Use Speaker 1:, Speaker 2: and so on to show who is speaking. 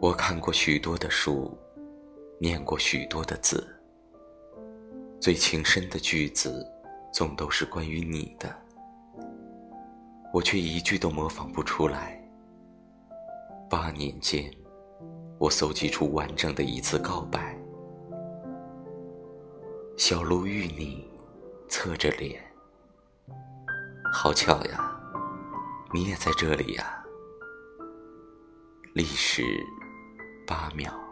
Speaker 1: 我看过许多的书，念过许多的字，最情深的句子，总都是关于你的，我却一句都模仿不出来。八年间，我搜集出完整的一次告白。小鹿遇你，侧着脸，好巧呀，你也在这里呀。历史八秒。